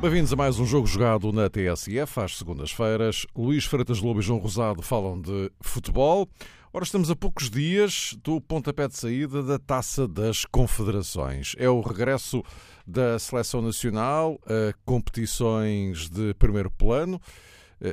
Bem-vindos a mais um jogo jogado na TSF, às segundas-feiras. Luís Freitas Lobo e João Rosado falam de futebol. Ora, estamos a poucos dias do pontapé de saída da Taça das Confederações. É o regresso da Seleção Nacional a competições de primeiro plano,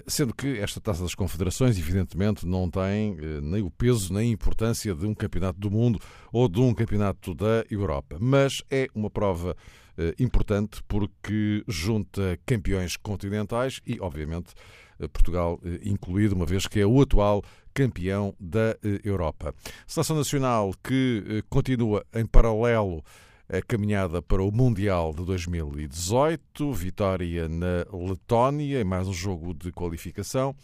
sendo que esta Taça das Confederações, evidentemente, não tem eh, nem o peso nem a importância de um campeonato do mundo ou de um campeonato da Europa. Mas é uma prova eh, importante porque junta campeões continentais e, obviamente, eh, Portugal eh, incluído, uma vez que é o atual campeão da Europa. Seleção Nacional que continua em paralelo a caminhada para o Mundial de 2018, vitória na Letónia, mais um jogo de qualificação.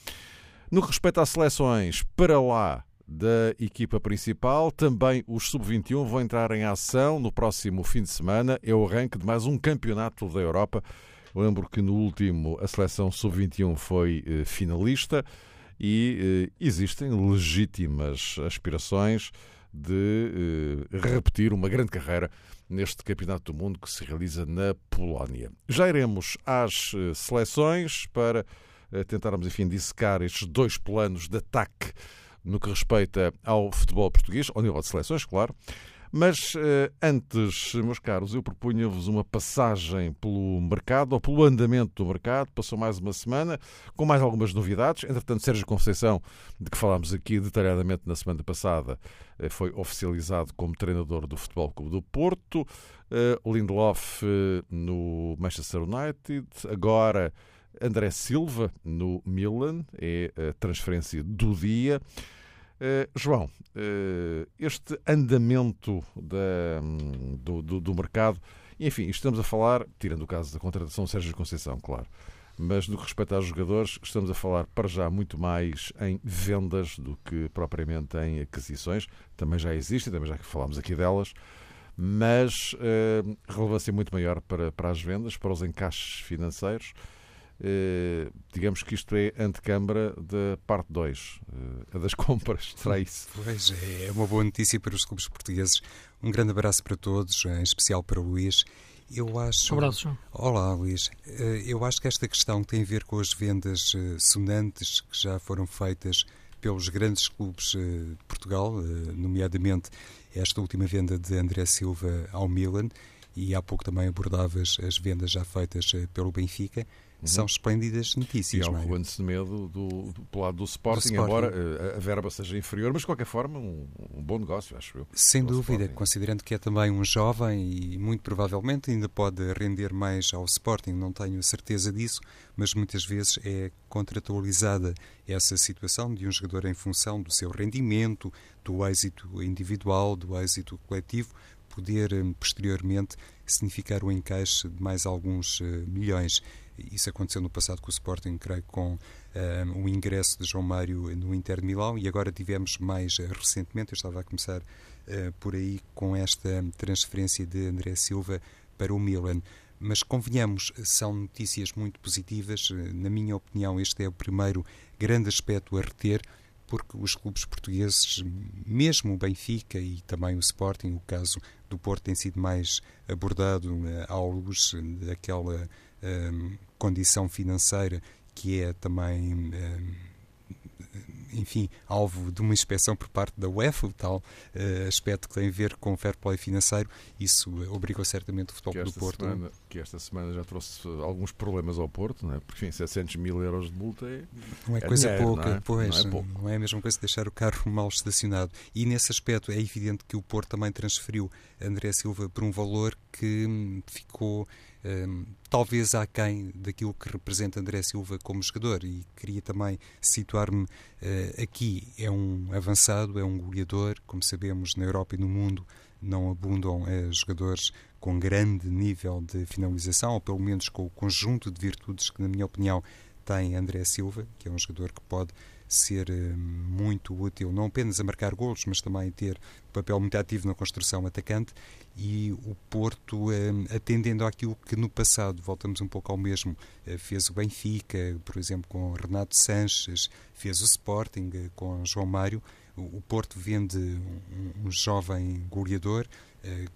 No que respeita às seleções, para lá da equipa principal. Também os sub-21 vão entrar em ação no próximo fim de semana. É o arranque de mais um campeonato da Europa. Lembro que no último a seleção sub-21 foi eh, finalista e eh, existem legítimas aspirações de eh, repetir uma grande carreira neste Campeonato do Mundo que se realiza na Polónia. Já iremos às seleções para tentarmos, enfim, dissecar estes dois planos de ataque no que respeita ao futebol português, ao nível de seleções, claro. Mas eh, antes, meus caros, eu propunha-vos uma passagem pelo mercado, ou pelo andamento do mercado. Passou mais uma semana, com mais algumas novidades. Entretanto, Sérgio Conceição, de que falámos aqui detalhadamente na semana passada, eh, foi oficializado como treinador do Futebol Clube do Porto. Eh, Lindelof no Manchester United. Agora André Silva no Milan, é a transferência do dia. Uh, João, uh, este andamento da, do, do, do, mercado, enfim, estamos a falar, tirando o caso da contratação de Sérgio Conceição, claro, mas no que respeita aos jogadores, estamos a falar para já muito mais em vendas do que propriamente em aquisições. Também já existem, também já falámos aqui delas, mas uh, relevância muito maior para, para as vendas, para os encaixes financeiros. Uh, digamos que isto é antecâmara da parte 2, uh, a das compras, será isso? Pois é, é uma boa notícia para os clubes portugueses. Um grande abraço para todos, em especial para o Luís. Eu acho. Um abraço, João. Olá, Luís. Eh, eu acho que esta questão tem a ver com as vendas sonantes que já foram feitas pelos grandes clubes de Portugal, nomeadamente esta última venda de André Silva ao Milan, e há pouco também abordavas as vendas já feitas pelo Benfica. Uhum. São esplêndidas notícias. E há um Juan Semedo do, do, do lado do Sporting, do Sporting. embora eh, a, verba seja inferior, mas de qualquer forma um, um bom negócio, acho eu. Sem dúvida, Sporting. considerando que é também um jovem e muito provavelmente ainda pode render mais ao Sporting, não tenho certeza disso, mas muitas vezes é contratualizada essa situação de um jogador em função do seu rendimento, do êxito individual, do êxito coletivo, poder eh, posteriormente significar o encaixe de mais alguns uh, milhões. Isso aconteceu no passado com o Sporting, creio, com uh, o ingresso de João Mário no Inter de Milão e agora tivemos mais uh, recentemente, eu estava a começar por aí, com esta transferência de André Silva para o Milan. Mas convenhamos, são notícias muito positivas. Na minha opinião, este é o primeiro grande aspecto a reter porque os clubes portugueses, mesmo o Benfica e também o Sporting, o caso do Porto tem sido mais abordado uh, à luz daquela uh, condição financeira que é também uh, enfim, alvo de uma inspeção por parte da UEFA, o tal uh, aspecto que tem a ver com o fair play financeiro, isso obrigou certamente o futebol do Porto. Semana, que esta semana já trouxe alguns problemas ao Porto, não é? porque enfim, 700 mil euros de multa é, não é, é coisa dinheiro, pouca, não é? pois, não é, pouco. não é a mesma coisa deixar o carro mal estacionado. E nesse aspecto é evidente que o Porto também transferiu André Silva por um valor que hum, ficou um, talvez aquém daquilo que representa André Silva como jogador. E queria também situar-me uh, aqui. É um avançado, é um goleador, como sabemos, na Europa e no mundo não abundam uh, jogadores com grande nível de finalização, ou pelo menos com o conjunto de virtudes que, na minha opinião, tem André Silva, que é um jogador que pode ser uh, muito útil, não apenas a marcar golos, mas também ter um papel muito ativo na construção atacante e o Porto, uh, atendendo àquilo que no passado, voltamos um pouco ao mesmo, fez o Benfica, por exemplo, com Renato Sanches, fez o Sporting com João Mário, o Porto vende um, jovem goleador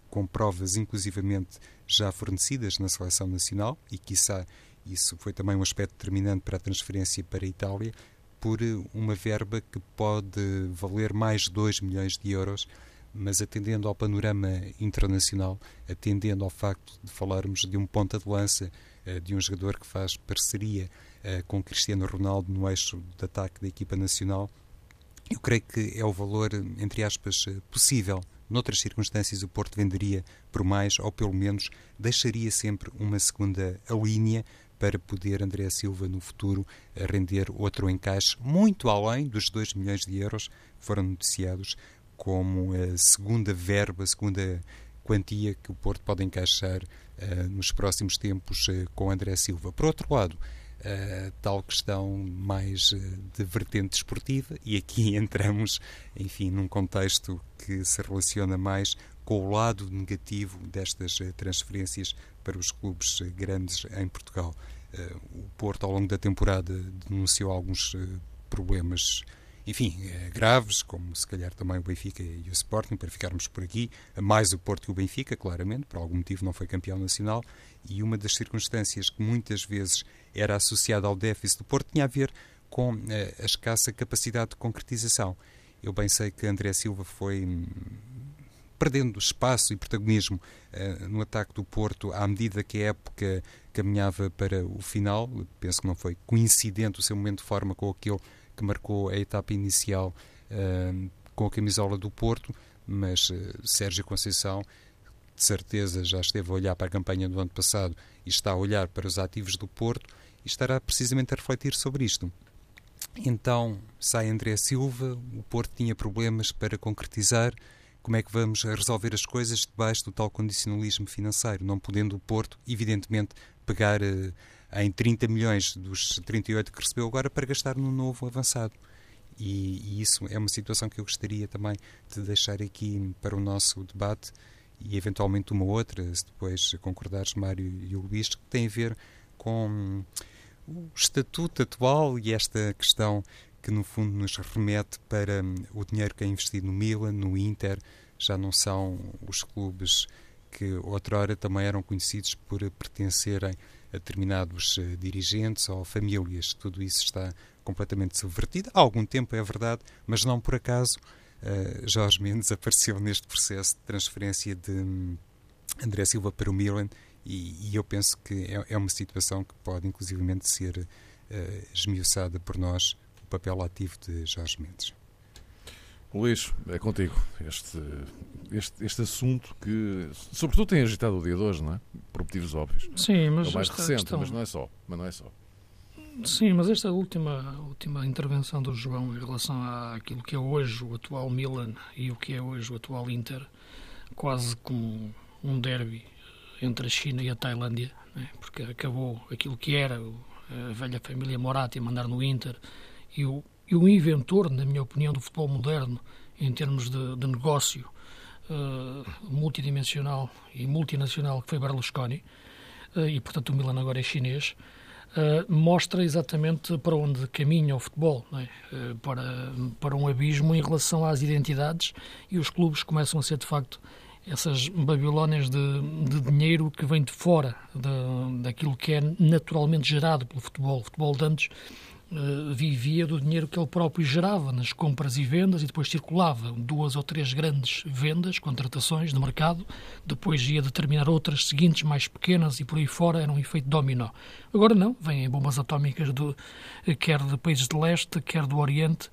com provas inclusivamente já fornecidas na seleção nacional e, quiçá, isso foi também um aspecto determinante para a transferência para a Itália, por uma verba que pode valer mais de 2 milhões de euros, mas atendendo ao panorama internacional, atendendo ao facto de falarmos de um ponta de lança, eh, de um jogador que faz parceria eh, com Cristiano Ronaldo no eixo de ataque da equipa nacional, eu creio que é o valor, entre aspas, eh, possível. Noutras circunstâncias, o Porto venderia por mais, ou pelo menos deixaria sempre uma segunda linha para poder André Silva no futuro render outro encaixe muito além dos 2 milhões de euros que foram noticiados como a segunda verba, a segunda quantia que o Porto pode encaixar uh, nos próximos tempos uh, com André Silva. Por outro lado, uh, tal questão mais de vertente esportiva, e aqui entramos, enfim, num contexto que se relaciona mais com o lado negativo destas transferências para os clubes grandes em Portugal. o Porto, ao longo da temporada, denunciou alguns problemas enfim, graves, como se calhar também o Benfica e o Sporting, para ficarmos por aqui, mais o Porto que o Benfica, claramente, por algum motivo não foi campeão nacional, e uma das circunstâncias que muitas vezes era associada ao déficit do Porto tinha a ver com eh, a escassa capacidade de concretização. Eu bem sei que André Silva foi hum, perdendo espaço e protagonismo uh, no ataque do Porto à medida que a época caminhava para o final. Penso que não foi coincidente o seu momento de forma com aquele que marcou a etapa inicial uh, com a camisola do Porto, mas uh, Sérgio Conceição de certeza já esteve a olhar para a campanha do ano passado e está a olhar para os ativos do Porto e estará precisamente a refletir sobre isto. Então sai André Silva, o Porto tinha problemas para concretizar. Como é que vamos resolver as coisas debaixo do tal condicionalismo financeiro? Não podendo o Porto, evidentemente, pegar uh, em 30 milhões dos 38 que recebeu agora para gastar no novo avançado. E, e, isso é uma situação que eu gostaria também de deixar aqui para o nosso debate e eventualmente uma outra, se depois concordares, Mário e o Luís, que tem a ver com o estatuto atual e esta questão que no fundo nos remete para o dinheiro que é investido no Milan, no Inter, já não são os clubes que outrora também eram conhecidos por pertencerem a determinados eh, dirigentes ou famílias. Tudo isso está completamente subvertido. Há algum tempo, é verdade, mas não por acaso uh, Jorge Mendes apareceu neste processo de transferência de um, André Silva para o Milan e, e eu penso que é, é, uma situação que pode inclusivamente ser uh, esmiuçada por nós, o papel ativo de Jorge Mendes. Luís, é contigo este, este, este assunto que, sobretudo, tem agitado o dia de hoje, não é? Por motivos óbvios. Sim, mas. É mais recente, questão... mas não é só. Mas não é só. Sim, mas esta última, última intervenção do João em relação àquilo que é hoje o atual Milan e o que é hoje o atual Inter, quase como um derby entre a China e a Tailândia, né? porque acabou aquilo que era a velha família Moratti a mandar no Inter e o, e o inventor, na minha opinião, do futebol moderno em termos de, de negócio uh, multidimensional e multinacional que foi Berlusconi, uh, e portanto o Milan agora é chinês, uh, mostra exatamente para onde caminha o futebol, é? para, para um abismo em relação às identidades e os clubes começam a ser de facto essas babilónias de, de dinheiro que vem de fora de, daquilo que é naturalmente gerado pelo futebol. O futebol de antes eh, vivia do dinheiro que ele próprio gerava nas compras e vendas e depois circulava duas ou três grandes vendas, contratações de mercado, depois ia determinar outras seguintes mais pequenas e por aí fora era um efeito dominó. Agora não, vêm bombas atómicas do, quer de países de leste, quer do Oriente,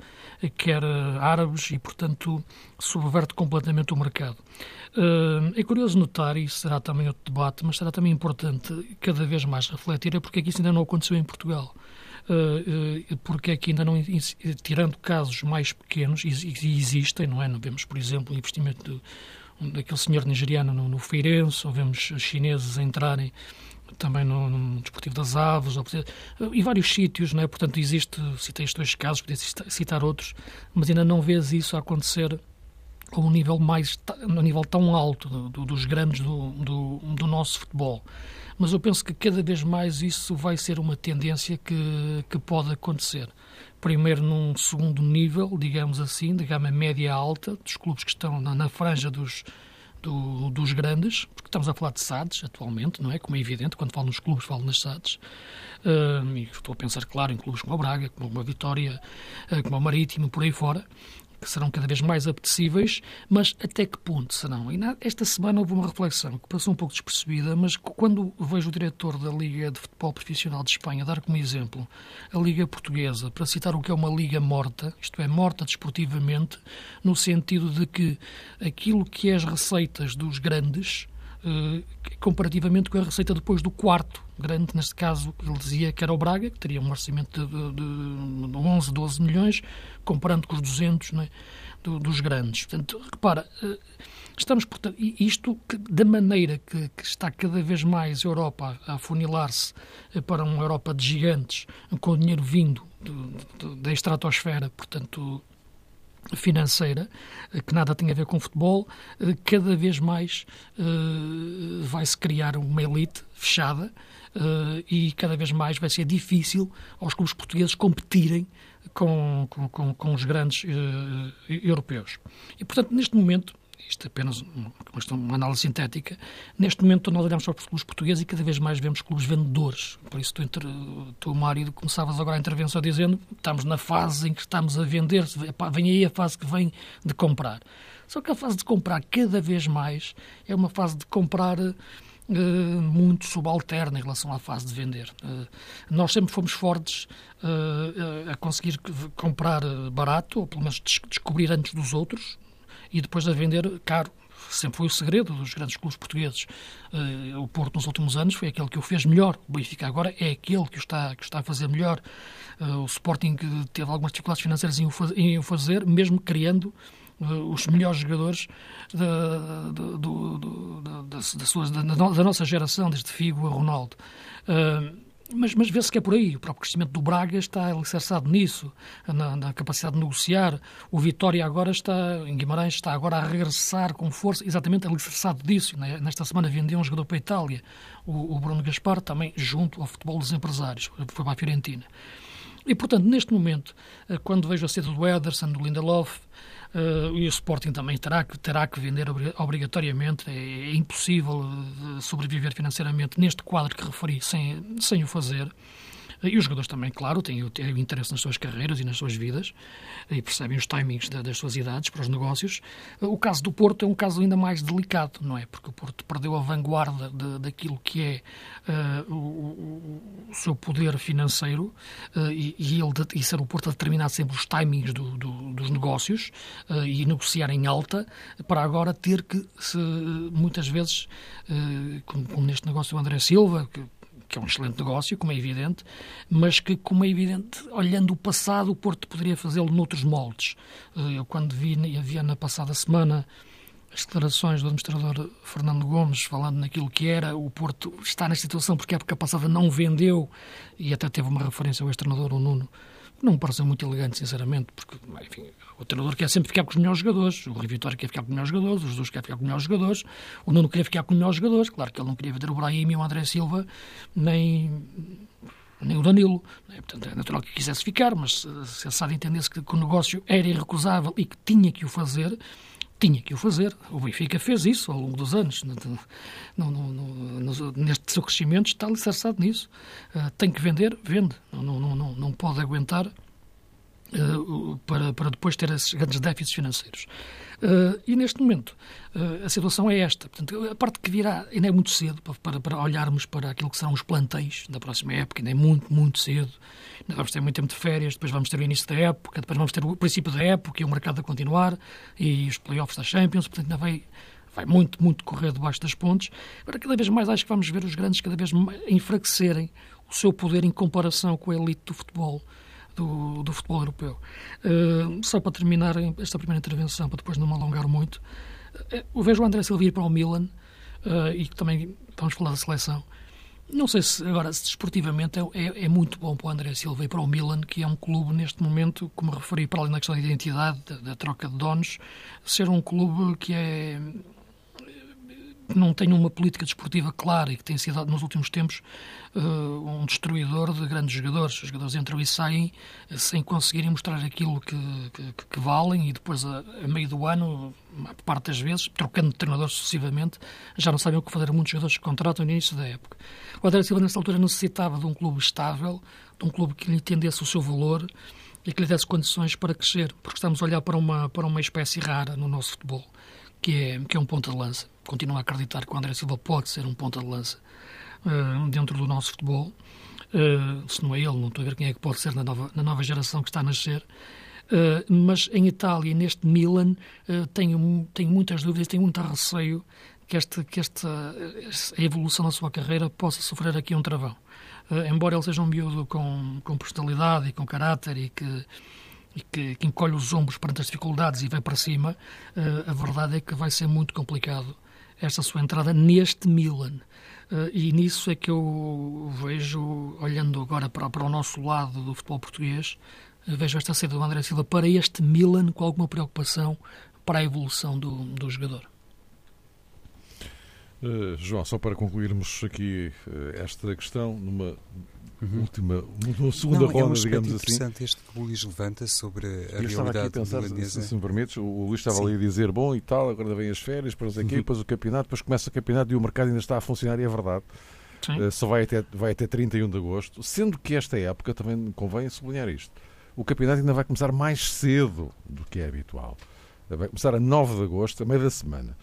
quer eh, árabes e, portanto, subverte completamente o mercado. Eh, é curioso notar, e será também outro debate, mas será também importante cada vez mais refletir, é porque é que isso ainda não aconteceu em Portugal. Eh, eh, porque é que ainda não, tirando casos mais pequenos, e existem, não é? Não vemos, por exemplo, o investimento do, daquele senhor nigeriano no, no Feirense, ou vemos chineses entrarem também no, no Desportivo das Aves, e vários sítios, não é? Portanto, existe, citei estes dois casos, podia citar outros, mas ainda não vês isso acontecer a um nível mais, a um nível tão alto do, dos grandes do, do, do, nosso futebol. Mas eu penso que cada vez mais isso vai ser uma tendência que, que pode acontecer. Primeiro num segundo nível, digamos assim, de gama média alta, dos clubes que estão na, na franja dos, do, dos grandes, porque estamos a falar de SADs atualmente, não é? Como é evidente, quando falo nos clubes, falo nas SADs. Uh, e estou a pensar, claro, em clubes como a Braga, como a Vitória, uh, como o Marítimo, por aí fora que serão cada vez mais apetecíveis, mas até que ponto serão? E na, esta semana houve uma reflexão que passou um pouco despercebida, mas quando vejo o diretor da Liga de Futebol Profissional de Espanha dar como exemplo a Liga Portuguesa, para citar o que é uma liga morta, isto é, morta desportivamente, no sentido de que aquilo que é as receitas dos grandes comparativamente com a receita depois do quarto grande, neste caso, ele dizia que era o Braga, que teria um orçamento de, de, de 11, 12 milhões, comparando com os 200 é? do, dos grandes. Portanto, repara, eh, estamos, portanto, isto da maneira que, que, está cada vez mais a Europa a afunilar-se eh, para uma Europa de gigantes, com dinheiro vindo da estratosfera, portanto, financeira, eh, que nada tem a ver com futebol, eh, cada vez mais uh, vai-se criar uma elite fechada e cada vez mais vai ser difícil aos clubes portugueses competirem com, com, com, os grandes europeus. E, portanto, neste momento, isto é apenas uma, uma análise sintética, neste momento nós olhamos para os clubes portugueses e cada vez mais vemos clubes vendedores. Por isso tu, tu Mário, começavas agora a intervenção dizendo estamos na fase em que estamos a vender, vem aí a fase que vem de comprar. Só que a fase de comprar cada vez mais é uma fase de comprar Uh, muito subalterna em relação à fase de vender. Uh, nós sempre fomos fortes uh, a conseguir comprar barato, ou pelo menos descobrir antes dos outros, e depois a vender caro. Sempre foi o segredo dos grandes clubes portugueses. Uh, o Porto, nos últimos anos, foi aquele que o fez melhor. O Benfica agora é aquele que o está, que está a fazer melhor. Uh, o Sporting teve algumas dificuldades financeiras em o, fazer, mesmo criando uh, os melhores jogadores da, da, da, da, nossa geração, desde Figo a Ronaldo. Mas, mas vê-se que é por aí. O próprio crescimento do Braga está alicerçado nisso, na, na, capacidade de negociar. O Vitória agora está, em Guimarães, está agora a regressar com força, exatamente alicerçado disso. Nesta semana vendeu um jogador para a Itália, o, o Bruno Gaspar, também junto ao futebol dos empresários, foi para a Fiorentina. E, portanto, neste momento, eh, quando vejo a saída do Ederson, do Lindelof, Uh, e o Sporting também terá que, terá que vender obrigatoriamente. É, é impossível eh, sobreviver financeiramente neste quadro que referi sem, sem o fazer. E os jogadores também, claro, têm, interesse nas suas carreiras e nas suas vidas e percebem os timings das suas idades para os negócios. O caso do Porto é um caso ainda mais delicado, não é? Porque o Porto perdeu a vanguarda de, daquilo que é uh, o, o, seu poder financeiro uh, e, e, ele, e ser o Porto a determinar sempre os timings do, do, dos negócios uh, e negociar em alta para agora ter que, se, muitas vezes, como, como, neste negócio do André Silva, que que é um excelente negócio, como é evidente, mas que, como é evidente, olhando o passado, o Porto poderia fazê-lo noutros moldes. Eh, eu, quando vi, havia na passada semana as declarações do administrador Fernando Gomes falando naquilo que era o Porto está nesta situação porque a época passada não vendeu e até teve uma referência ao ex-treinador, o Nuno, não me pareceu muito elegante, sinceramente, porque, enfim, o treinador quer sempre ficar com os melhores jogadores, o Rui Vitória quer ficar com os melhores jogadores, os Jesus quer ficar com os melhores jogadores, o Nuno queria ficar com os melhores jogadores, claro que ele não queria vender o Brahim e o André Silva, nem, nem o Danilo, né? portanto é natural que quisesse ficar, mas se a SAD entendesse que, que o negócio era irrecusável e que tinha que o fazer, tinha que o fazer. O Benfica fez isso ao longo dos anos. No, no, no, neste seu crescimento está alicerçado nisso. Uh, tem que vender, vende. Não, não, não, não pode aguentar uh, para, para depois ter esses grandes déficits financeiros. Uh, e neste momento uh, a situação é esta. Portanto, a parte que virá ainda é muito cedo para, para, para, olharmos para aquilo que serão os plantéis da próxima época, ainda é muito, muito cedo. Ainda vamos ter muito tempo de férias, depois vamos ter o início da época, depois vamos ter o princípio da época e o mercado a continuar e os playoffs da Champions, portanto ainda vai, vai muito, muito correr debaixo das pontes. Agora, cada vez mais acho que vamos ver os grandes cada vez enfraquecerem o seu poder em comparação com a elite do futebol do, do futebol europeu. Uh, só para terminar esta primeira intervenção, para depois não me alongar muito, uh, eu vejo o André Silva ir para o Milan uh, e também vamos falar da seleção. Não sei se, agora, se desportivamente é, é, é, muito bom para o André Silva e para o Milan, que é um clube neste momento, como referi para além da questão da identidade, da, da troca de donos, ser um clube que é não tem uma política desportiva clara e que tem sido, nos últimos tempos, uh, um destruidor de grandes jogadores. Os jogadores entram e saem uh, sem conseguirem mostrar aquilo que, que, que valem e depois, a, a, meio do ano, a parte das vezes, trocando de treinador sucessivamente, já não sabem o que fazer. Muitos jogadores que contratam no início da época. O André Silva, nessa altura, necessitava de um clube estável, de um clube que lhe entendesse o seu valor e que lhe desse condições para crescer, porque estamos a olhar para uma, para uma espécie rara no nosso futebol, que é, que é um ponta de lança continuo a acreditar que o André Silva pode ser um ponta de lança uh, dentro do nosso futebol. Uh, se não é ele, não estou a ver quem é que pode ser na nova, na nova geração que está a nascer. Uh, mas em Itália, neste Milan, tenho, tenho muitas dúvidas, tenho muito receio que, este, que esta, a evolução da sua carreira possa sofrer aqui um travão. embora ele seja um miúdo com, com personalidade e com caráter e que e que, que, encolhe os ombros perante as dificuldades e vai para cima, uh, a verdade é que vai ser muito complicado esta sua entrada neste Milan. Uh, e nisso é que eu vejo, olhando agora para, para o nosso lado do futebol português, uh, vejo esta saída do André Silva para este Milan com alguma preocupação para a evolução do, do jogador. Uh, João, só para concluirmos aqui esta questão, numa uhum. última, uma segunda Não, ronda, é um digamos assim. interessante este que o Luís levanta sobre a eu realidade pensar. Se, se me permites, o, Luís estava Sim. ali a dizer, bom e tal, agora vem as férias, depois aqui, uhum. depois o campeonato, depois começa o campeonato e o mercado ainda está a funcionar e é verdade. Uh, só vai até, vai até 31 de agosto, sendo que esta época também convém sublinhar isto. O campeonato ainda vai começar mais cedo do que é habitual. Vai começar a 9 de agosto, a meio da semana,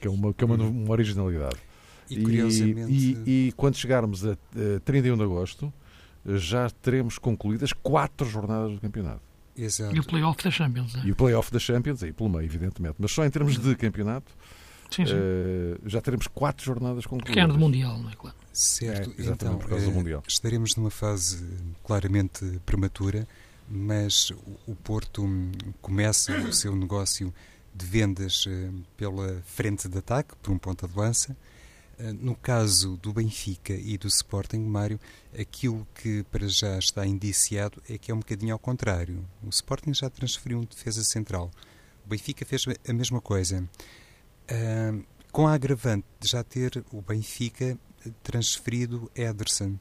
que é uma, que é uma, uhum. uma originalidade. E, curiosamente... E, e, e, quando chegarmos a, a 31 de agosto, já teremos concluídas quatro jornadas do campeonato. Exato. E o playoff da Champions. É? E o playoff da Champions, aí pelo meio, evidentemente. Mas só em termos de campeonato, sim, sim. Uh, já teremos quatro jornadas concluídas. Que é do Mundial, não é claro? Certo, é, exatamente então, por causa do eh, Mundial. Estaremos numa fase claramente prematura, mas o Porto começa o seu negócio de vendas eh, pela frente de ataque, por um ponta de lança, no caso do Benfica e do Sporting, Mário, aquilo que para já está indiciado é que é um bocadinho ao contrário. O Sporting já transferiu um defesa central. O Benfica fez a mesma coisa. Com a agravante de já ter o Benfica transferido Ederson.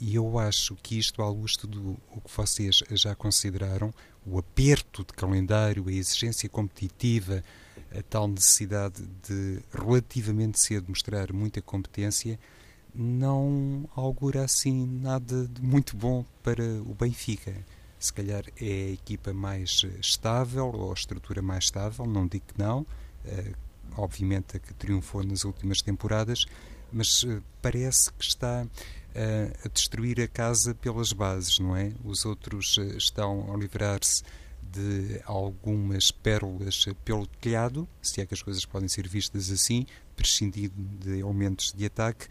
E eu acho que isto, luz de tudo o que vocês já consideraram, o aperto de calendário, a exigência competitiva, a tal necessidade de relativamente cedo mostrar muita competência não augura assim nada de muito bom para o Benfica. Se calhar é a equipa mais estável ou a estrutura mais estável, não digo que não, uh, obviamente a que triunfou nas últimas temporadas, mas uh, parece que está uh, a destruir a casa pelas bases, não é? Os outros estão a livrar-se de algumas pérolas pelo telhado, se é que as coisas podem ser vistas assim, prescindindo de elementos de ataque,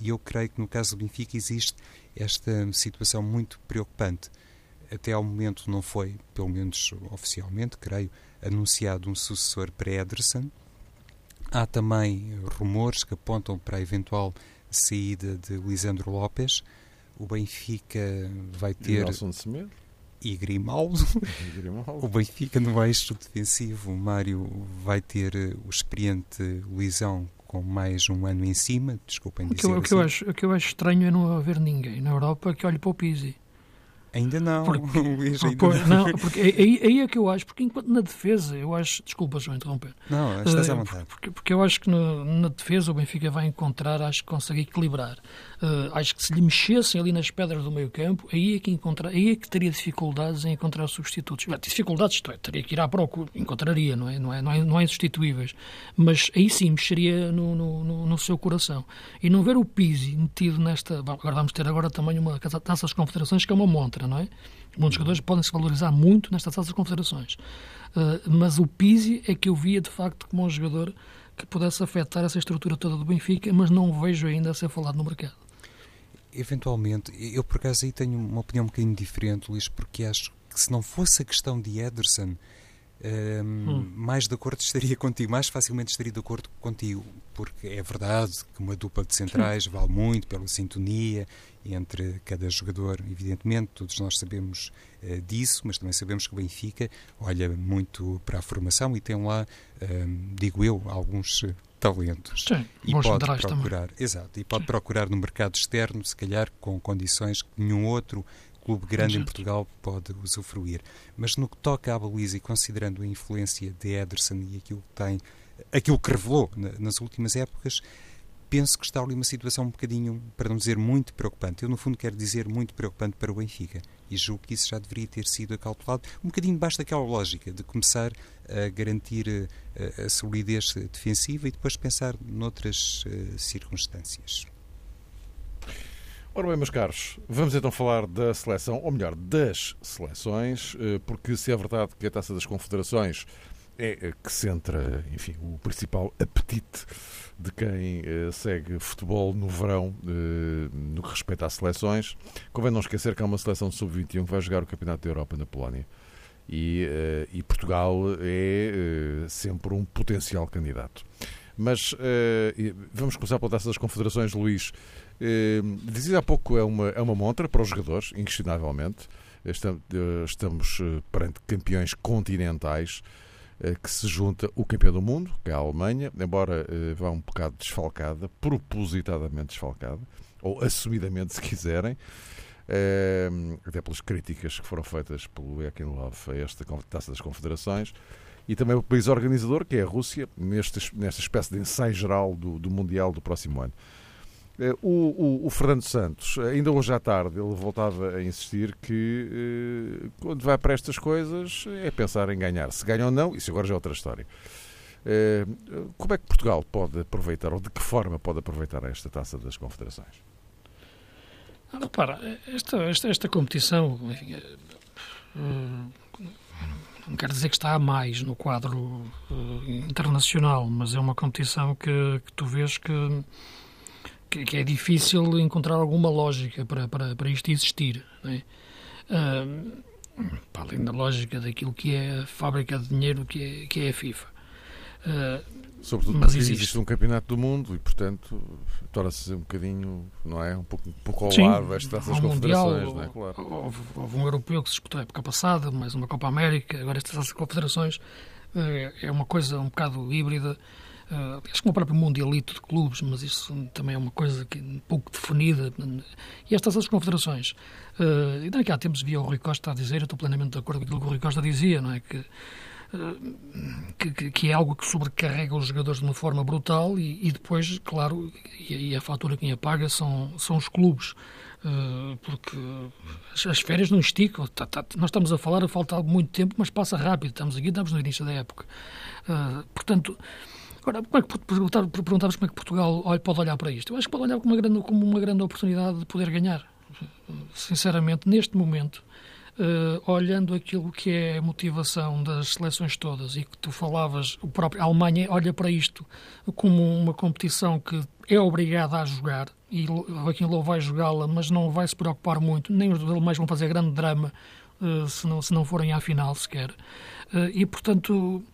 e eu creio que no caso do Benfica existe esta situação muito preocupante. Até ao momento não foi, pelo menos oficialmente, creio, anunciado um sucessor para Ederson. Há também rumores que apontam para a eventual saída de Lisandro Lopes. O Benfica vai ter. Nelson Semedo? E Grimaldo. o Benfica no eixo defensivo, o Mário vai ter eh, o experiente Luizão com mais um ano em cima, desculpem dizer o que, eu, assim. o que eu acho, o que eu acho estranho é não haver ninguém na Europa que olhe para o Pizzi. Ainda não, porque, Luís, ainda porque, não. porque aí, aí, é que eu acho, porque enquanto na defesa, eu acho, desculpa João interromper. Não, estás à vontade. Porque, porque eu acho que no, na defesa o Benfica vai encontrar, acho que consegue equilibrar. Uh, acho que se lhe mexessem ali nas pedras do meio campo, aí é que, encontrar, aí é que teria dificuldades em encontrar substitutos. Dificuldades, isto é, teria que ir à procura, encontraria, não é? Não é, não é, não é insubstituíveis. Mas aí sim mexeria no, no, no seu coração. E não ver o Pizzi metido nesta. Agora vamos ter agora também uma taça das confederações que é uma montra, não é? Muitos jogadores podem se valorizar muito nesta taça das confederações. Uh, mas o Pizzi é que eu via de facto como um jogador que pudesse afetar essa estrutura toda do Benfica, mas não vejo ainda a ser falado no mercado. Eventualmente, eu por acaso aí tenho uma opinião um bocadinho diferente, Luís, porque acho que se não fosse a questão de Ederson, hum. mais de acordo estaria contigo, mais facilmente estaria de acordo contigo, porque é verdade que uma dupla de centrais vale muito pela sintonia entre cada jogador, evidentemente, todos nós sabemos uh, disso, mas também sabemos que o Benfica olha muito para a formação e tem lá, uh, digo eu, alguns talentos. Sim, e pode procurar, também. exato, e pode Sim. procurar no mercado externo, se calhar com condições que nenhum outro clube grande em Portugal pode usufruir. Mas no que toca à baliza e considerando a influência de Ederson e aquilo que tem, aquilo que revelou nas últimas épocas, penso que está ali uma situação um bocadinho, para não dizer muito preocupante. Eu, no fundo, quero dizer muito preocupante para o Benfica. E julgo que isso já deveria ter sido acautelado, um bocadinho debaixo daquela lógica de começar a garantir a, eh, a solidez defensiva e depois pensar noutras uh, circunstâncias. Ora bem, meus caros, vamos então falar da seleção, ou melhor, das seleções, eh, porque se é verdade que a Taça das Confederações é que centra, enfim, o principal apetite de quem eh, segue futebol no verão, eh, no que respeita às seleções. Convém não esquecer que há uma seleção de sub-21 que vai jogar o Campeonato da Europa na Polónia. E, e Portugal é sempre um potencial candidato. Mas vamos começar pela Taça das Confederações, Luís. Dizia há pouco, é uma, é uma montra para os jogadores, inquestionavelmente. Estamos perante campeões continentais. Eh, que se junta o campeão do mundo, que é a Alemanha, embora eh, vá um bocado desfalcada, propositadamente desfalcada, ou assumidamente, se quiserem, eh, até pelas críticas que foram feitas pelo Ekin Love a esta Taça das Confederações, e também o país organizador, que é a Rússia, neste, nesta espécie de ensaio geral do, do Mundial do próximo ano. Eh, o, o, o, Fernando Santos, ainda hoje à tarde, ele voltava a insistir que eh, quando vai para estas coisas é pensar em ganhar. Se ganha ou não, isso agora já é outra história. Eh, como é que Portugal pode aproveitar, ou de que forma pode aproveitar esta taça das confederações? Ah, repara, esta, esta, esta competição, enfim, não quero dizer que está a mais no quadro internacional, mas é uma competição que, que tu vês que que, que, é difícil encontrar alguma lógica para, para, para isto existir. Não é? Uh, para além da lógica daquilo que é a fábrica de dinheiro que é, que é a FIFA. Uh, Sobretudo mas existe. existe um campeonato do mundo e, portanto, torna-se um bocadinho, não é? Um pouco, um pouco ao Sim, lado estas confederações, mundial, não é? Claro. Houve, houve, um europeu que se disputou a época passada, mais uma Copa América, agora estas confederações uh, é uma coisa um bocado híbrida Uh, acho que o próprio mundialito de clubes, mas isso também é uma coisa que, pouco definida. E estas as confederações. Uh, e daqui há tempos via o Rui Costa a dizer, eu estou plenamente de acordo com aquilo que o Rui Costa dizia, não é? Que, que, que, é algo que sobrecarrega os jogadores de uma forma brutal e, e depois, claro, e, e, a fatura quem a paga são, são os clubes. Uh, porque as, as, férias não esticam. Tá, tá, nós estamos a falar, falta muito tempo, mas passa rápido. Estamos aqui, estamos no início da época. Uh, portanto, Agora, como é que perguntavas como é que Portugal pode olhar para isto? Eu acho que pode olhar como uma grande, como uma grande oportunidade de poder ganhar. Sinceramente, neste momento, uh, olhando aquilo que é a motivação das seleções todas e que tu falavas, o próprio, a Alemanha olha para isto como uma competição que é obrigada a jogar e Joaquim Low vai jogá-la, mas não vai se preocupar muito, nem os alemães vão fazer grande drama uh, se, não, se não forem à final sequer. Uh, e, portanto,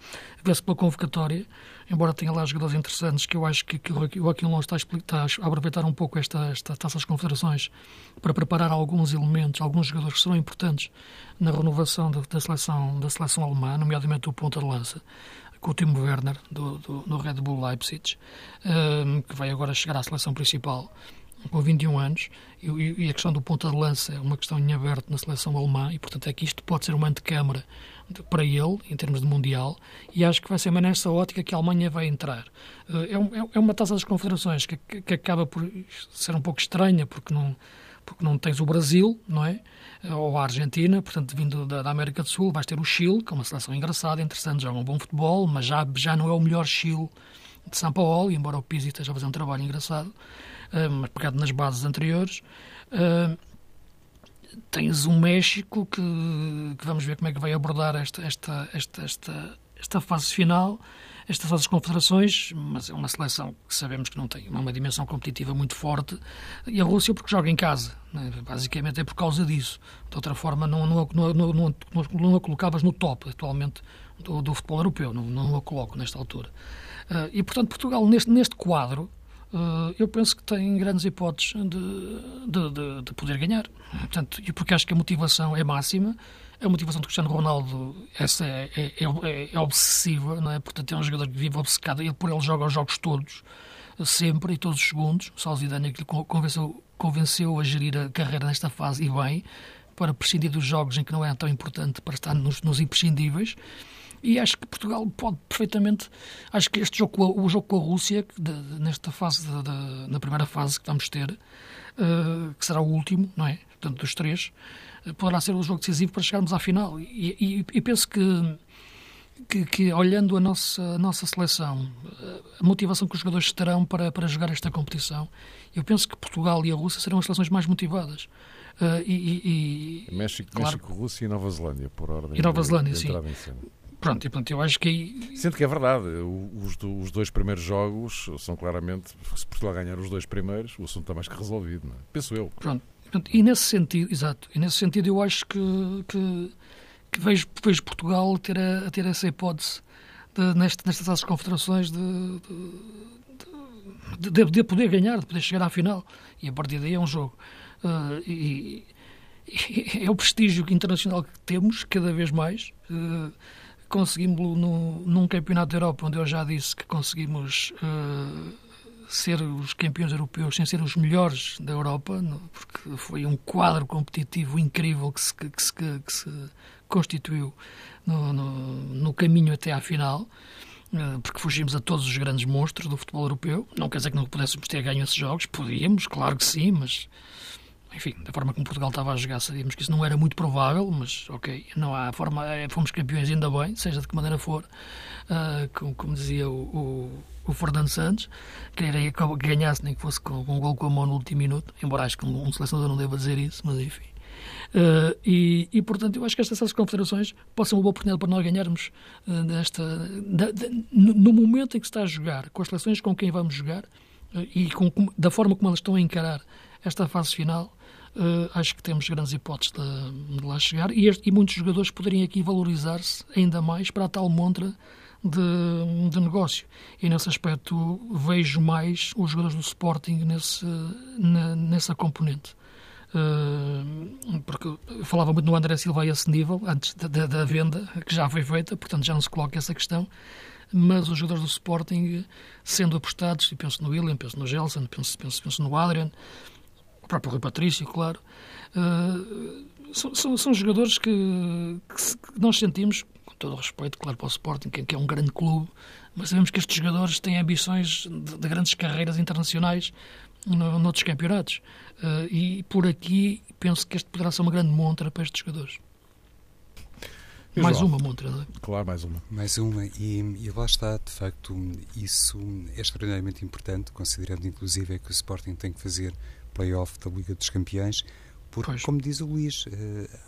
vê-se pela convocatória embora tenha lá jogadores interessantes, que eu acho que, que o Joaquim Longo está, está, a aproveitar um pouco esta, esta taça das confederações para preparar alguns elementos, alguns jogadores que serão importantes na renovação da, da seleção, da seleção alemã, nomeadamente o ponta de lança, com o Timo Werner, do, do, do Red Bull Leipzig, um, ehm, que vai agora chegar à seleção principal com 21 anos, e, e, a questão do ponta de lança é uma questão em aberto na seleção alemã, e portanto é que isto pode ser uma antecâmara para ele, em termos de Mundial, e acho que vai ser nessa ótica que a Alemanha vai entrar. Eh, é, é, é uma taça das confederações que, que, acaba por ser um pouco estranha, porque não, porque não tens o Brasil, não é? Ou a Argentina, portanto, vindo da, da América do Sul, vais ter o Chile, que é uma seleção engraçada, interessante, joga um bom futebol, mas já, já não é o melhor Chile de São Paulo, embora o Pizzi esteja a fazer um trabalho engraçado, uh, mas pegado nas bases anteriores. Uh, tens um México que, que, vamos ver como é que vai abordar esta, esta, esta, esta, esta fase final, esta fase das confederações, mas é uma seleção que sabemos que não tem uma dimensão competitiva muito forte, e a Rússia porque joga em casa, né? basicamente é por causa disso. De outra forma, não, não, não, não, não, não a colocavas no top. Atualmente do, do futebol europeu, não, não o coloco nesta altura. Uh, e, portanto, Portugal, neste, neste quadro, eu penso que tem grandes hipóteses de, de, de, de, poder ganhar. Portanto, e porque acho que a motivação é máxima, a motivação do Cristiano Ronaldo essa é, é, é, é obsessiva, não é? Portanto, é um jogador que vive obcecado, ele por ele joga os jogos todos, sempre e todos os segundos. O Zidane é que lhe convenceu, convenceu a gerir a carreira nesta fase e bem, para prescindir dos jogos em que não é tão importante para estar nos, nos imprescindíveis. E acho que Portugal pode perfeitamente. Acho que este jogo, o jogo com a Rússia, de, de, nesta fase, de, na primeira fase que vamos ter, uh, que será o último, não é? Portanto, dos três, uh, poderá ser o jogo decisivo para chegarmos à final. E, e, e penso que, que, que, olhando a nossa, a nossa seleção, eh, a motivação que os jogadores terão para, para jogar esta competição, eu penso que Portugal e a Rússia serão as seleções mais motivadas. Uh, e, e, México, claro, México, Rússia e Nova Zelândia, por ordem. E Nova Zelândia, sim. Pronto, e pronto, eu acho que aí... Sinto que é verdade. Os, os, dois primeiros jogos são claramente, se Portugal ganhar os dois primeiros, o assunto está mais que resolvido, não é? Penso eu. Pronto, e nesse sentido, exato, e nesse sentido eu acho que, que, que vejo, vejo Portugal ter a, a ter essa hipótese de, neste, nestas confederações de, de, de, de, poder ganhar, de poder chegar à final. E a partir daí é um jogo. Uh, e, e, é o prestígio internacional que temos, cada vez mais. Uh, conseguimos no, num campeonato da Europa, onde eu já disse que conseguimos uh, ser os campeões europeus sem ser os melhores da Europa, porque foi um quadro competitivo incrível que se, que se, que se constituiu no, no, no, caminho até à final, uh, porque fugimos a todos os grandes monstros do futebol europeu. Não quer dizer que não pudéssemos ter ganho esses jogos, podíamos, claro que sim, mas enfim, da forma como Portugal estava a jogar, sabíamos que isso não era muito provável, mas ok, não há forma, eh, fomos campeões ainda bem, seja de que maneira for, uh, como, como, dizia o, o, o, Fernando Santos, queria que ganhasse, nem que fosse com, com um gol com a mão no último minuto, embora acho que um, um selecionador não deva dizer isso, mas enfim. Uh, e, e, portanto, eu acho que estas confederações possam uma boa oportunidade para nós ganharmos uh, da, da, no, no, momento em que se está a jogar, com as seleções com quem vamos jogar uh, e com, da forma como elas estão a encarar esta fase final, Uh, acho que temos grandes hipóteses de, de lá chegar e, este, e, muitos jogadores poderiam aqui valorizar-se ainda mais para a tal montra de, de, negócio. E nesse aspecto vejo mais os jogadores do Sporting nesse, na, nessa componente. Uh, porque falava muito no André Silva a esse nível, antes da, da, venda, que já foi feita, portanto já não se coloca essa questão. Mas os jogadores do Sporting, sendo apostados, e penso no William, penso no Gelson, penso, penso, penso no Adrian, próprio Rui Patrício, claro. Uh, são, são, são, jogadores que, que, que, nós sentimos, com todo o respeito, claro, para o Sporting, que, que, é um grande clube, mas sabemos que estes jogadores têm ambições de, de grandes carreiras internacionais no, noutros campeonatos. Uh, e por aqui penso que este poderá ser uma grande montra para estes jogadores. mais uma montra, não é? Claro, mais uma. Mais uma, e, e lá está, de facto, isso é extraordinariamente importante, considerando inclusive é que o Sporting tem que fazer play-off da Liga dos Campeões, porque, pois. como diz o Luís, uh,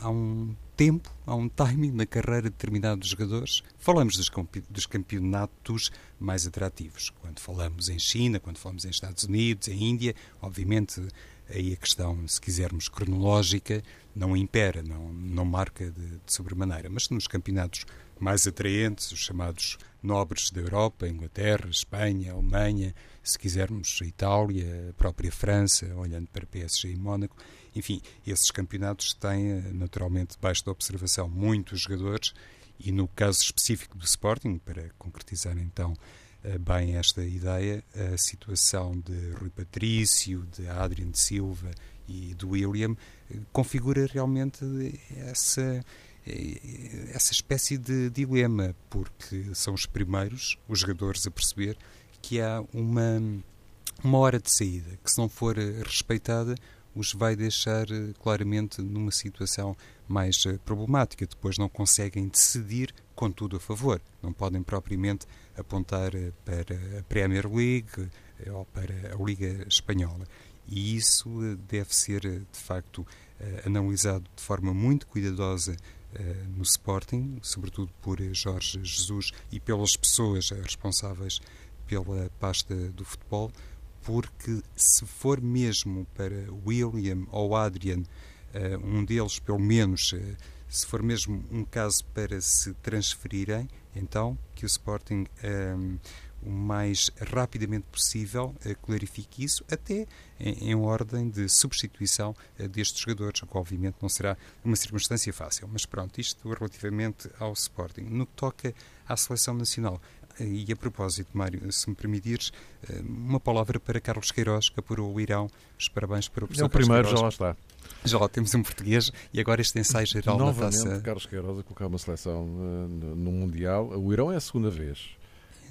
há um tempo, há um timing na carreira de determinados jogadores. Falamos dos, dos, campeonatos mais atrativos. Quando falamos em China, quando falamos em Estados Unidos, em Índia, obviamente aí a questão, se quisermos, cronológica não impera, não, não marca de, de sobremaneira. Mas nos campeonatos mais atraentes, os chamados nobres da Europa, Inglaterra, Espanha, Alemanha, se quisermos, a Itália, a própria França, olhando para PSG e Mónaco. Enfim, esses campeonatos têm, naturalmente, debaixo da observação, muitos jogadores e, no caso específico do Sporting, para concretizar então eh, bem esta ideia, a situação de Rui Patrício, de Adrian de Silva e do William eh, configura realmente essa essa espécie de dilema, porque são os primeiros, os jogadores, a perceber que há uma, uma hora de saída que, se não for eh, respeitada, os vai deixar eh, claramente numa situação mais eh, problemática. Depois não conseguem decidir com tudo a favor. Não podem propriamente apontar para a Premier League ou para a Liga Espanhola. E isso deve ser, de facto, analisado de forma muito cuidadosa no Sporting, sobretudo por Jorge Jesus e pelas pessoas responsáveis pela pasta do futebol, porque se for mesmo para William ou Adrian, uh, um deles pelo menos uh, Se for mesmo um caso para se transferirem, então que o Sporting o mais rapidamente possível clarifique isso, até em, em ordem de substituição destes jogadores, o que obviamente não será uma circunstância fácil. Mas pronto, isto relativamente ao Sporting. No que toca à seleção nacional, e a propósito, Mário, se me permitires, eh, uma palavra para Carlos Queiroz, que apurou o Irão. Os parabéns para o professor É o primeiro, já lá está. Já lá temos um português e agora este ensaio geral Novamente, na taça. Carlos Queiroz a colocar uma seleção uh, no Mundial. O Irão é a segunda vez.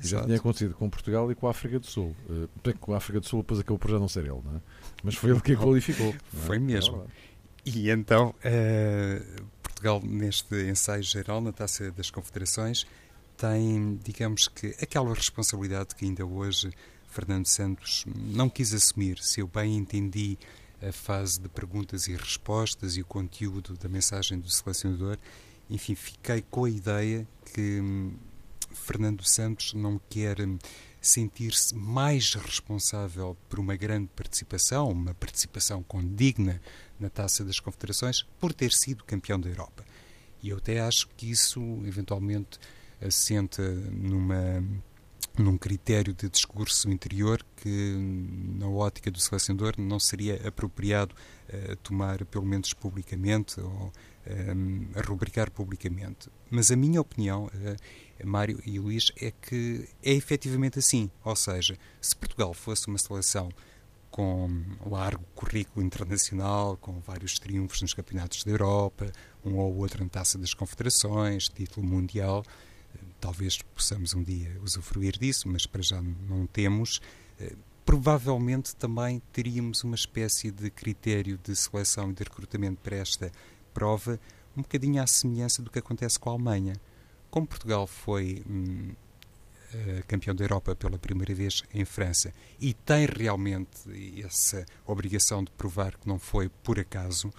Exato. Já tinha acontecido com Portugal e com a África do Sul. Uh, com a África do Sul depois acabou por já não ser ele, não é? Mas foi ele que a qualificou. É? Foi mesmo. É e então, uh, Portugal, neste ensaio geral na Taça das Confederações, tem, digamos que, aquela responsabilidade que ainda hoje Fernando Santos não quis assumir. Se eu bem entendi a fase de perguntas e respostas e o conteúdo da mensagem do selecionador, enfim, fiquei com a ideia que hum, Fernando Santos não quer hum, sentir-se mais responsável por uma grande participação, uma participação condigna na Taça das Confederações, por ter sido campeão da Europa. E eu até acho que isso, eventualmente, assenta numa num critério de discurso interior que, na ótica do selecionador, não seria apropriado uh, tomar, pelo menos publicamente, ou um, a rubricar publicamente. Mas a minha opinião, uh, Mário e Luís, é que é efetivamente assim. Ou seja, se Portugal fosse uma seleção com largo currículo internacional, com vários triunfos nos campeonatos da Europa, um ou outro na Taça das Confederações, título mundial, talvez possamos um dia usufruir disso, mas para já não temos. Provavelmente também teríamos uma espécie de critério de seleção e de recrutamento para esta prova, um bocadinho à semelhança do que acontece com a Alemanha. Como Portugal foi hum, eh, campeão da Europa pela primeira vez em França e tem realmente essa obrigação de provar que não foi por acaso,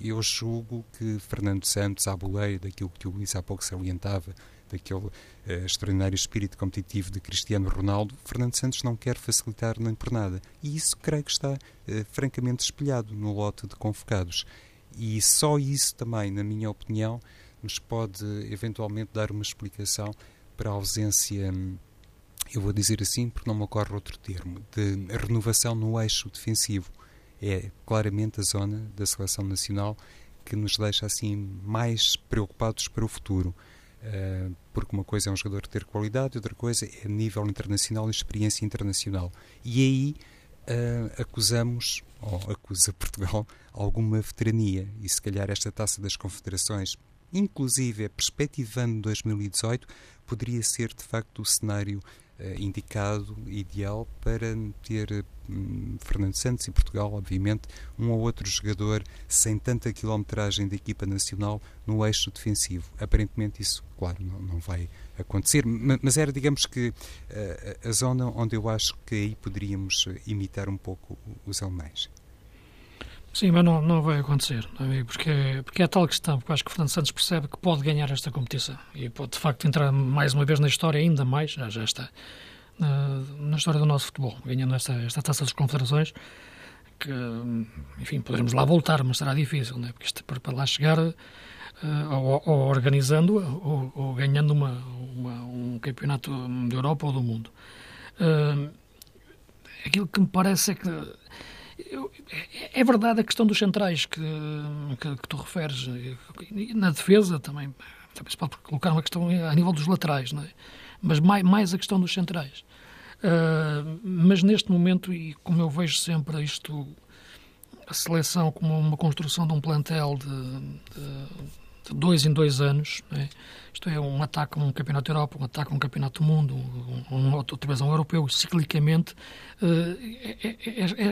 eu julgo que Fernando Santos, à boleia daquilo que o Luís há pouco salientava, daquele uh, extraordinário espírito competitivo de Cristiano Ronaldo, Fernando Santos não quer facilitar nem por nada. E isso creio que está uh, francamente espelhado no lote de convocados. E só isso também, na minha opinião, nos pode eventualmente dar uma explicação para a ausência, eu vou dizer assim porque não me ocorre outro termo, de renovação no eixo defensivo. É claramente a zona da seleção nacional que nos deixa assim mais preocupados para o futuro. Eh, porque uma coisa é um jogador ter qualidade, outra coisa é nível internacional e experiência internacional. E aí uh, acusamos, ou acusa Portugal, alguma veterania. E se calhar esta taça das confederações, inclusive perspectivando 2018, poderia ser de facto o cenário uh, indicado, ideal, para ter um, Fernando Santos e Portugal, obviamente, um ou outro jogador sem tanta quilometragem da equipa nacional no eixo defensivo. Aparentemente isso, claro, não, não vai acontecer, mas era, digamos que, uh, a zona onde eu acho que aí poderíamos imitar um pouco os alemães. Sim, mas não, não vai acontecer, é? porque, porque é tal questão, porque acho que o Fernando Santos percebe que pode ganhar esta competição e pode, de facto, entrar mais uma vez na história, ainda mais, já, já está, na, na, história do nosso futebol, ganhando esta, esta taça das confederações, que, enfim, poderemos lá voltar, mas será difícil, não é? porque isto, para lá chegar, uh, ou, ou organizando ou, ou, ganhando uma, uma, um campeonato da Europa ou do mundo. Uh, aquilo que me parece é que é, é verdade a questão dos centrais que, que, que tu referes. Na defesa também, também se pode colocar uma questão a nível dos laterais, não é? mas mais, mais a questão dos centrais. Uh, mas neste momento, e como eu vejo sempre isto, a seleção como uma construção de um plantel de, de de dois em dois anos. É? Isto é, um ataque a um campeonato da Europa, um ataque a um campeonato do mundo, um, um, outra vez um europeu, ciclicamente. Uh,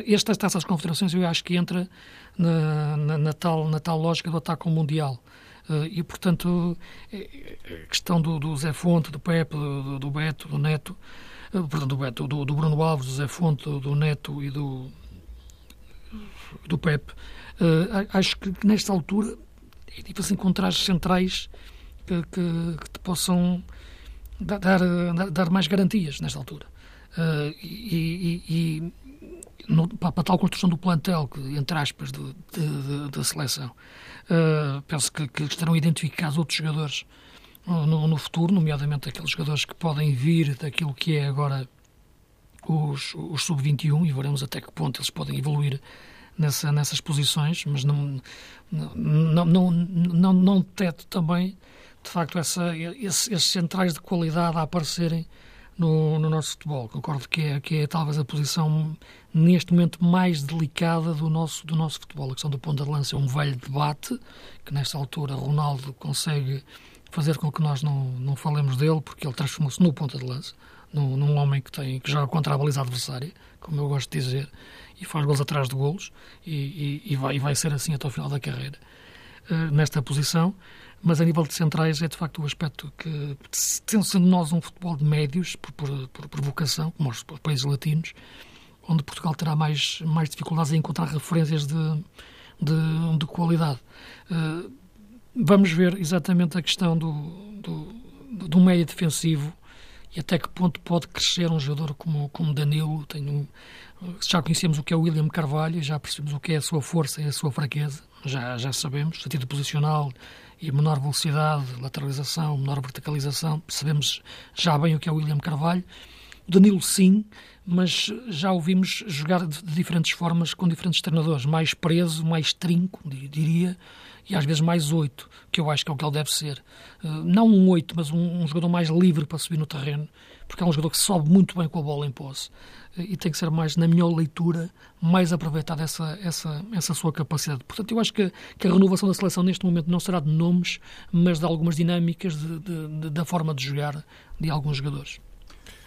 estas taças de confederações eu acho que entra na, na, na, tal, na tal lógica do ataque ao mundial. Uh, e, portanto, a questão do, do Zé Fonte, do Pepe, do, do Beto, do Neto, uh, perdão, do, Beto, do, do Bruno Alves, do Zé Fonte, do Neto e do, do Pepe, acho que nesta altura é difícil encontrar centrais que, que, que te possam dar, dar, dar, mais garantias nesta altura. Uh, e, e, no, para, para, tal construção do plantel, que, entre aspas, da seleção. Uh, penso que, que, estarão identificados outros jogadores no, no, futuro, nomeadamente aqueles jogadores que podem vir daquilo que é agora os, os sub-21 e veremos até que ponto eles podem evoluir nessa, nessas posições, mas não, não, não, não, não teto também, de facto, essa, esses, esses centrais de qualidade a aparecerem no, no, nosso futebol. Concordo que é, que é talvez a posição neste momento mais delicada do nosso, do nosso futebol. A questão do ponta de lança é um velho debate, que nesta altura Ronaldo consegue fazer com que nós não, não falemos dele, porque ele transformou-se no ponta de lança, num, num homem que, tem, que joga contra a baliza adversária, como eu gosto de dizer, e faz gols atrás de golos, e, e, e, vai, e vai ser assim até o final da carreira, uh, nesta posição. Mas a nível de centrais é de facto o aspecto que, sendo nós um futebol de médios, por, por, por, como os países latinos, onde Portugal terá mais, mais dificuldades em encontrar referências de, de, de qualidade. Uh, vamos ver exatamente a questão do, do, do médio defensivo e até que ponto pode crescer um jogador como, como Danilo. Tenho, já conhecemos o que é o William Carvalho, já percebemos o que é a sua força e a sua fraqueza, já, já sabemos, sentido posicional, e menor velocidade, lateralização, menor verticalização. Percebemos já bem o que é o William Carvalho. Danilo, sim, mas já o vimos jogar de, diferentes formas com diferentes treinadores. Mais preso, mais trinco, diria, e às vezes mais oito, que eu acho que é o que ele deve ser. Uh, não um oito, mas um, um, jogador mais livre para subir no terreno, porque é um jogador que sobe muito bem com a bola em posse e tem que ser mais, na minha leitura, mais aproveitada essa, essa, essa sua capacidade. Portanto, eu acho que, que a renovação da seleção neste momento não será de nomes, mas de algumas dinâmicas de, de, de, da forma de jogar de alguns jogadores.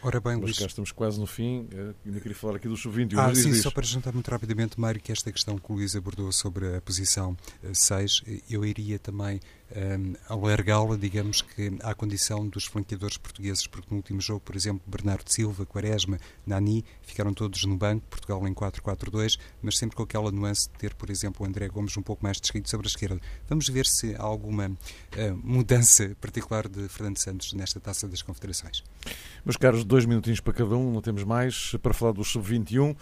Ora bem, Luís. Já estamos quase no fim. Eu ainda queria falar aqui do sub-21. Ah, sim, só para juntar muito rapidamente, Mário, que esta questão que o Luís abordou sobre a posição 6, eh, eu iria também um, alargá-la, digamos que à condição dos flanqueadores portugueses, porque no último jogo, por exemplo, Bernardo Silva, Quaresma, Nani, ficaram todos no banco, Portugal em 4-4-2, mas sempre com aquela nuance de ter, por exemplo, o André Gomes um pouco mais descrito sobre a esquerda. Vamos ver se há alguma uh, mudança particular de Fernando Santos nesta taça das confederações. Meus caros, dois minutinhos para cada um, não temos mais, para falar do sub-21. Uh,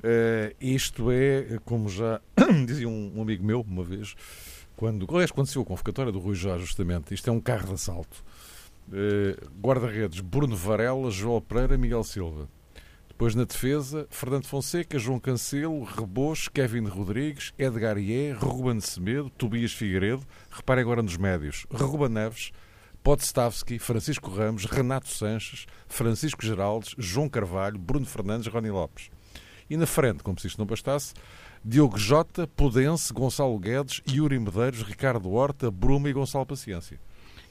eh, isto é, como já dizia um, um amigo meu uma vez, quando, aliás, quando se a convocatória do Rui Jorge, justamente, isto é um carro de assalto. Uh, Guarda-redes, Bruno Varela, João Pereira, Miguel Silva. Depois na defesa, Fernando Fonseca, João Cancelo, Rebos, Kevin Rodrigues, Edgar Ié, Ruben Semedo, Tobias Figueiredo. Reparem agora nos médios. Ruben Neves, Podstavski, Francisco Ramos, Renato Sanches, Francisco Geraldes, João Carvalho, Bruno Fernandes, Rony Lopes. E na frente, como se isto não bastasse, Diogo Jota, Pudense, Gonçalo Guedes, Yuri Medeiros, Ricardo Horta, Bruma e Gonçalo Paciência.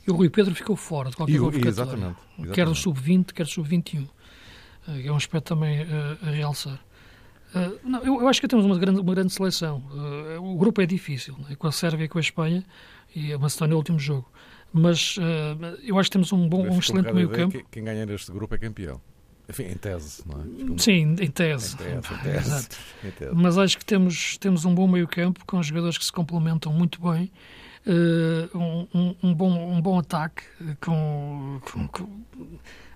E o Rui Pedro ficou fora de qualquer convocatória. Exatamente, exatamente. Quer do sub-20, quer do sub-21. É um aspecto também uh, a realçar. Uh, não, eu, eu, acho que temos uma grande, uma grande seleção. Uh, o grupo é difícil, né? com a Sérvia e com a Espanha, e a Macedónia é o último jogo. Mas eu acho que temos um, bom, um excelente meio-campo. Quem ganhar este grupo é campeão. Enfim, em tese, não é? Sim, em tese. Em tese, em tese. Em tese. Mas acho que temos, temos um bom meio-campo com jogadores que se complementam muito bem. Uh, um, um, bom, um bom ataque com, com, com,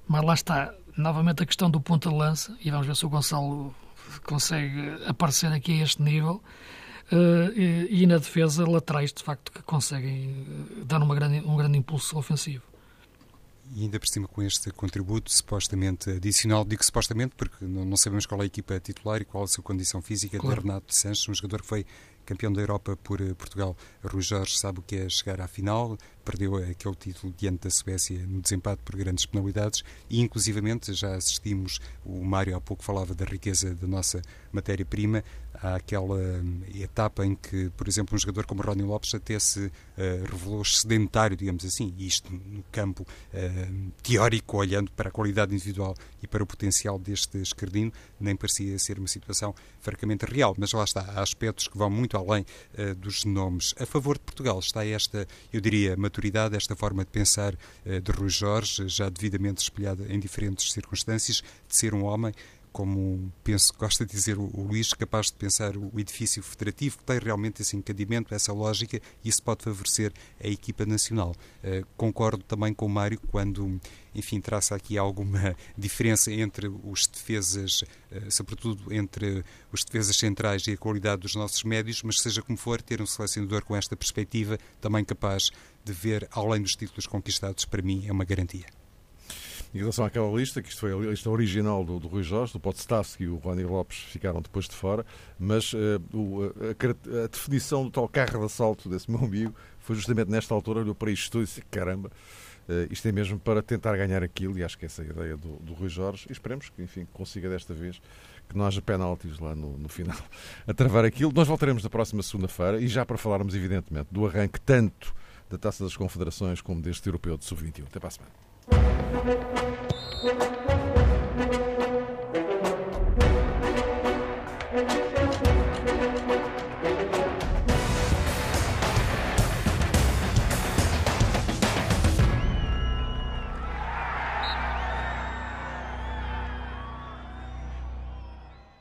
mas lá está novamente a questão do ponta de lança e vamos ver se o Gonçalo consegue aparecer aqui a este nível uh, e, e, na defesa laterais de facto que conseguem eh, dar uma grande, um grande impulso ofensivo e ainda por cima com este contributo supostamente adicional, digo supostamente porque não, sabemos qual é a equipa titular e qual a sua condição física claro. de Renato Sanches, um jogador que foi campeão da Europa por eh, Portugal. Rui Jorge sabe o que é chegar à final, perdeu aquele título diante da Suécia no desempate por grandes penalidades e, inclusivamente, já assistimos, o Mário há pouco falava da riqueza da nossa matéria-prima, há aquela hum, etapa em que, por exemplo, um jogador como Ronnie Lopes até se uh, revelou sedentário, digamos assim, isto no campo uh, teórico, olhando para a qualidade individual e para o potencial deste escardino, nem parecia ser uma situação francamente real, mas lá está, há aspectos que vão muito além uh, dos nomes. A favor de Portugal está esta, eu diria, maturidade, esta forma de pensar de Rui Jorge, já devidamente espelhada em diferentes circunstâncias, de ser um homem como penso gosta de dizer o, o Luís, capaz de pensar o, o edifício federativo, que tem realmente esse encadimento, essa lógica, e isso pode favorecer a equipa nacional. Uh, concordo também com o Mário quando, enfim, traça aqui alguma diferença entre os defesas, uh, sobretudo entre os defesas centrais e a qualidade dos nossos médios, mas seja como for, ter um selecionador com esta perspectiva, também capaz de ver além dos títulos conquistados, para mim é uma garantia. Em relação àquela lista, que isto foi a lista original do, do Rui Jorge, do Potsdamski e o Rony Lopes ficaram depois de fora, mas uh, o, a, a, definição do tal carro de assalto desse meu amigo foi justamente nesta altura, olhou para isto e disse: caramba, uh, isto é mesmo para tentar ganhar aquilo, e acho que essa é a ideia do, do Rui Jorge, e esperemos que, enfim, consiga desta vez que não haja penaltis lá no, no final a travar aquilo. Nós voltaremos na próxima segunda-feira e já para falarmos, evidentemente, do arranque tanto da Taça das Confederações como deste Europeu de Sub-21. Até para a semana. Thank you.